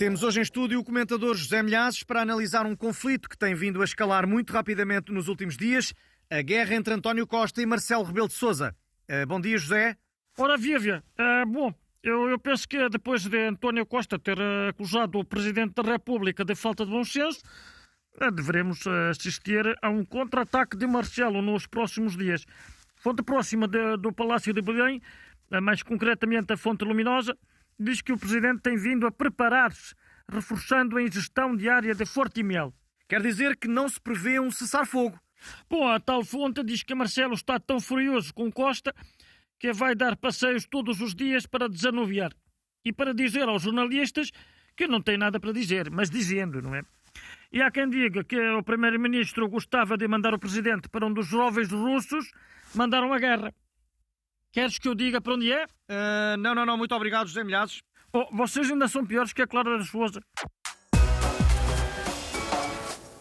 Temos hoje em estúdio o comentador José Milhazes para analisar um conflito que tem vindo a escalar muito rapidamente nos últimos dias, a guerra entre António Costa e Marcelo Rebelo de Sousa. Uh, bom dia, José. Ora, viva. Uh, bom, eu, eu, penso que depois de António Costa ter acusado o Presidente da República de falta de bom senso, deveremos assistir a um contra-ataque de Marcelo nos próximos dias. Fonte próxima de, do Palácio de Belém, mais concretamente a Fonte Luminosa, diz que o Presidente tem vindo a preparar-se, reforçando a ingestão diária de Fortimel. Quer dizer que não se prevê um cessar-fogo. Bom, a tal fonte diz que Marcelo está tão furioso com Costa que vai dar passeios todos os dias para desanuviar. E para dizer aos jornalistas que não tem nada para dizer, mas dizendo, não é? E há quem diga que o primeiro-ministro gostava de mandar o presidente para um dos jovens russos, mandaram a guerra. Queres que eu diga para onde é? Uh, não, não, não, muito obrigado, José Milhazes. Oh, vocês ainda são piores que a Clara da Souza.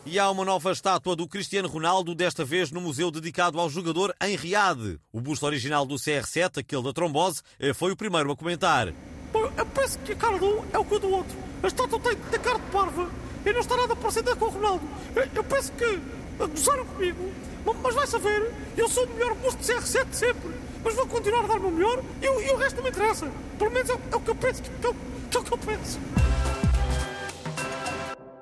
E há uma nova estátua do Cristiano Ronaldo, desta vez no museu dedicado ao jogador em Riad. O busto original do CR7, aquele da trombose, eh, foi o primeiro a comentar. Eu penso que a cara de um é o que do outro. A estátua tem, tem cara de parva e não está nada parecida com o Ronaldo. Eu penso que gozaram comigo, mas vai saber, eu sou o melhor busto de CR7 de sempre mas vou continuar a dar o meu melhor e, e, o resto não me interessa. Pelo menos é, é o que eu penso que, que, que é o que eu penso.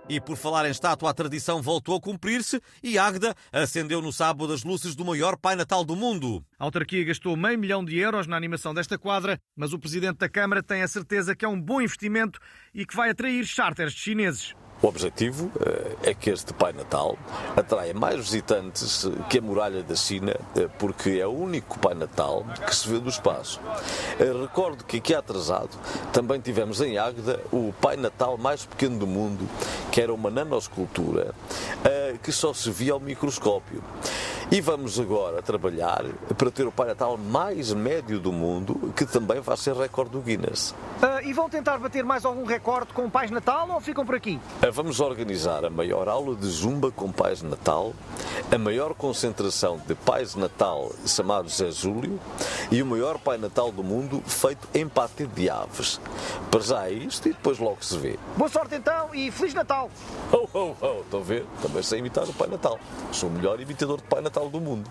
E por falar em estátua, a tradição voltou a cumprir-se e Águeda acendeu no sábado as luzes do maior Pai Natal do mundo. A autarquia gastou meio milhão de euros na animação desta quadra, mas o Presidente da Câmara tem a certeza que é um bom investimento e que vai atrair charters de chineses. O objetivo eh, é que este Pai Natal atraia mais visitantes que a muralha da China, eh, porque é o único Pai Natal que se vê do espaço. Eh, recordo que aqui atrasado também tivemos em Águeda o Pai Natal mais pequeno do mundo, que era uma nanoscultura que só se via ao microscópio. E vamos agora trabalhar para ter o Pai Natal mais médio do mundo, que também vai ser recorde do Guinness. E vão tentar bater mais algum recorde com o Pais Natal ou ficam por aqui? Uh, vamos organizar a maior aula de Zumba com Pais Natal, a maior concentração de Pais Natal chamados Zé Júlio e o maior Pai Natal do mundo feito em pátio de aves. Para já é isto e depois logo se vê. Boa sorte então e Feliz Natal! Oh, oh, oh, estão a ver? Também sei imitar o Pai Natal. Sou o melhor imitador de Pai Natal do mundo.